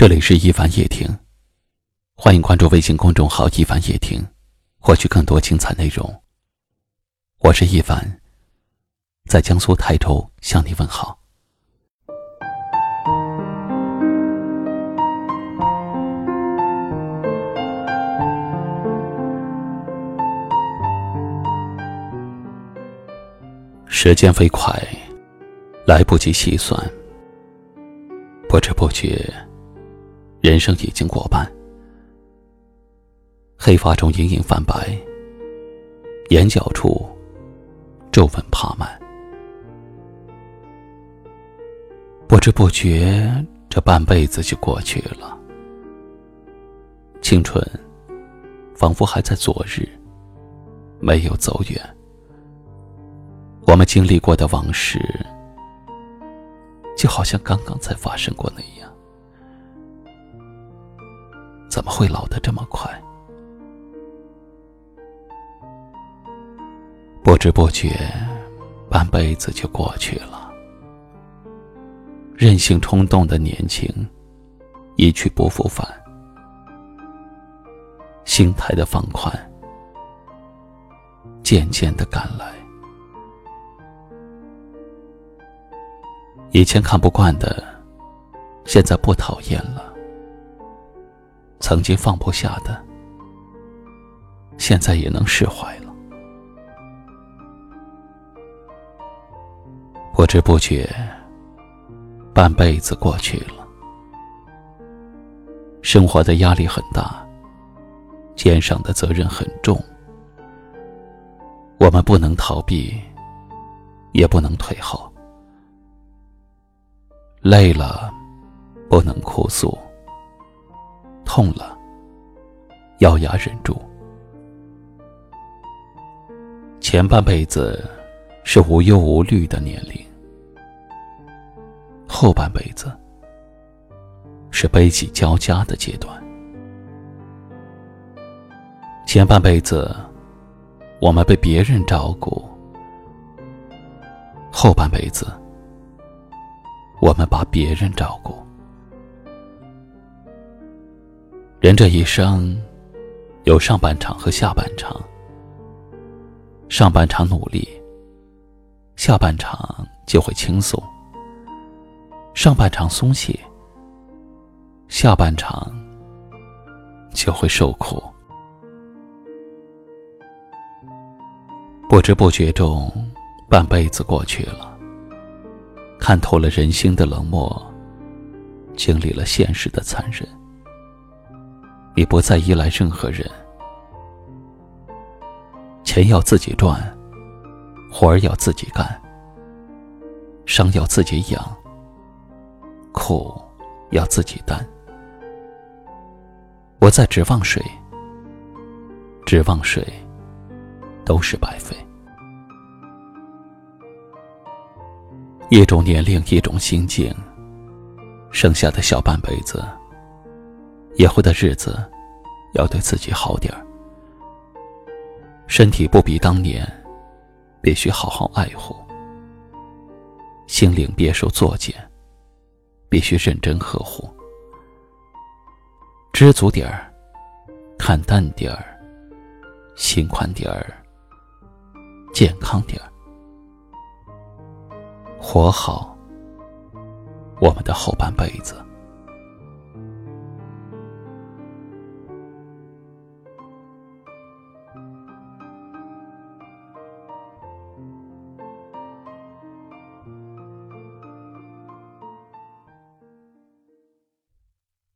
这里是一凡夜听，欢迎关注微信公众号“一凡夜听”，获取更多精彩内容。我是一凡，在江苏泰州向你问好。时间飞快，来不及细算，不知不觉。人生已经过半，黑发中隐隐泛白，眼角处皱纹爬满。不知不觉，这半辈子就过去了。青春仿佛还在昨日，没有走远。我们经历过的往事，就好像刚刚才发生过那样。怎么会老得这么快？不知不觉，半辈子就过去了。任性冲动的年轻一去不复返，心态的放宽渐渐的赶来。以前看不惯的，现在不讨厌了。曾经放不下的，现在也能释怀了。不知不觉，半辈子过去了。生活的压力很大，肩上的责任很重。我们不能逃避，也不能退后。累了，不能哭诉。痛了，咬牙忍住。前半辈子是无忧无虑的年龄，后半辈子是悲喜交加的阶段。前半辈子我们被别人照顾，后半辈子我们把别人照顾。人这一生，有上半场和下半场。上半场努力，下半场就会轻松；上半场松懈，下半场就会受苦。不知不觉中，半辈子过去了，看透了人心的冷漠，经历了现实的残忍。你不再依赖任何人，钱要自己赚，活儿要自己干，伤要自己养，苦要自己担。我在指望谁，指望谁，都是白费。一种年龄，一种心境，剩下的小半辈子。以后的日子，要对自己好点儿。身体不比当年，必须好好爱护；心灵别受作践，必须认真呵护。知足点儿，看淡点儿，心宽点儿，健康点儿，活好我们的后半辈子。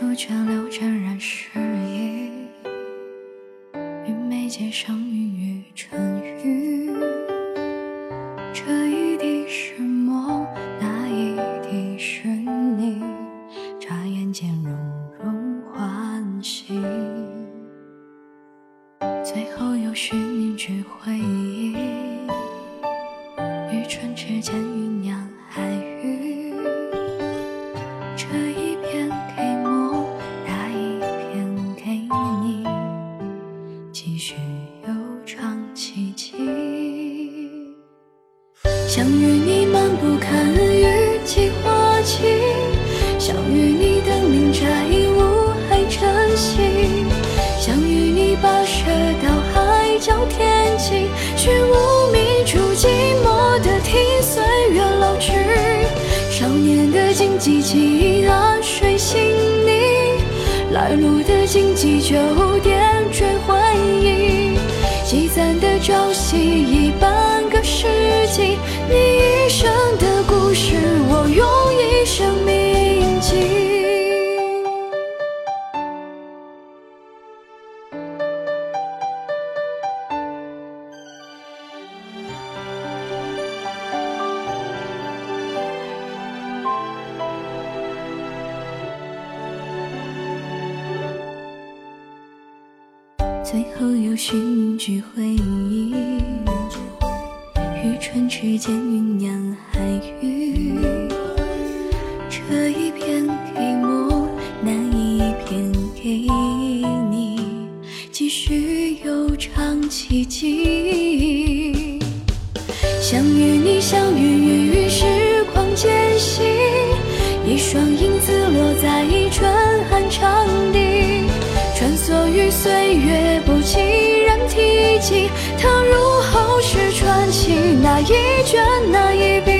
最初泉流沾染诗意，与眉间相遇于春雨，这一滴是梦，那一滴是你，眨眼间融融欢喜，最后又是凝聚回忆，于唇齿间酝酿想与你漫步看雨季花期，想与你登临摘雾海晨曦，想与你跋涉到海角天际，去无名处寂寞的听岁月老去，少年的荆棘记岸水心泥，来路的荆棘酒店追回忆，积攒的朝夕最后又是凝聚回忆，于唇齿间酝酿海语。这一片给梦，那一片给你，继续悠长奇迹。想与你相遇于时光间隙，一双影子落在岁月，不期然提及。倘若后世传奇，那一卷那一笔，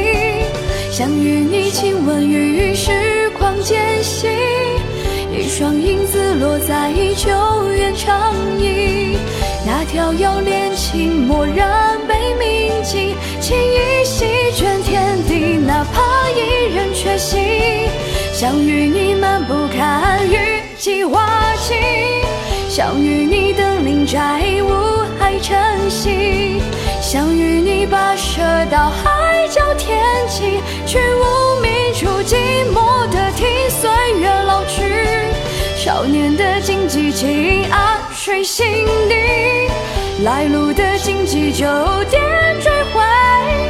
想与你亲吻于时光间隙，一双影子落在旧院长椅，那条遥恋情蓦然被铭记，情意席卷天地，哪怕一人缺席。想与你漫步看雨季花期，想与你登临摘雾海晨曦，想与你跋涉到海角天际，去无觅处寂寞的听岁月老去，少年的荆棘记岸水心底，来路的荆棘就点缀回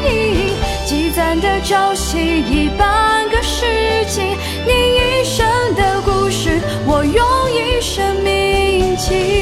忆，积攒的朝夕已半个世纪，情。